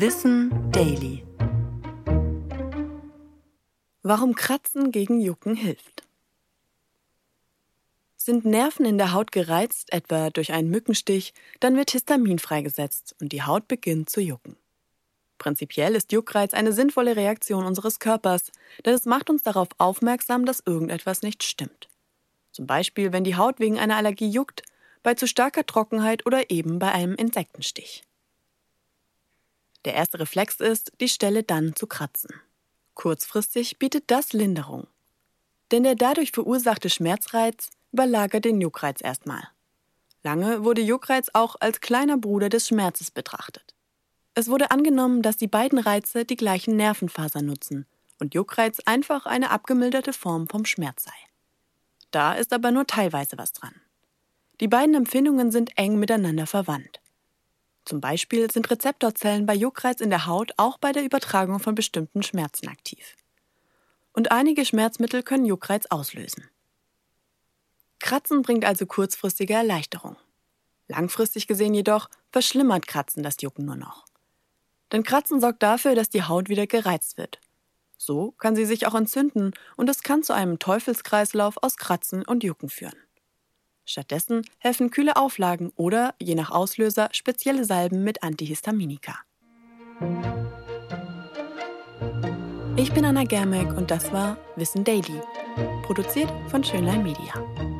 Wissen Daily. Warum Kratzen gegen Jucken hilft. Sind Nerven in der Haut gereizt, etwa durch einen Mückenstich, dann wird Histamin freigesetzt und die Haut beginnt zu jucken. Prinzipiell ist Juckreiz eine sinnvolle Reaktion unseres Körpers, denn es macht uns darauf aufmerksam, dass irgendetwas nicht stimmt. Zum Beispiel, wenn die Haut wegen einer Allergie juckt, bei zu starker Trockenheit oder eben bei einem Insektenstich. Der erste Reflex ist, die Stelle dann zu kratzen. Kurzfristig bietet das Linderung. Denn der dadurch verursachte Schmerzreiz überlagert den Juckreiz erstmal. Lange wurde Juckreiz auch als kleiner Bruder des Schmerzes betrachtet. Es wurde angenommen, dass die beiden Reize die gleichen Nervenfasern nutzen und Juckreiz einfach eine abgemilderte Form vom Schmerz sei. Da ist aber nur teilweise was dran. Die beiden Empfindungen sind eng miteinander verwandt. Zum Beispiel sind Rezeptorzellen bei Juckreiz in der Haut auch bei der Übertragung von bestimmten Schmerzen aktiv. Und einige Schmerzmittel können Juckreiz auslösen. Kratzen bringt also kurzfristige Erleichterung. Langfristig gesehen jedoch verschlimmert Kratzen das Jucken nur noch. Denn Kratzen sorgt dafür, dass die Haut wieder gereizt wird. So kann sie sich auch entzünden und es kann zu einem Teufelskreislauf aus Kratzen und Jucken führen. Stattdessen helfen kühle Auflagen oder, je nach Auslöser, spezielle Salben mit Antihistaminika. Ich bin Anna Germeck und das war Wissen Daily, produziert von Schönlein Media.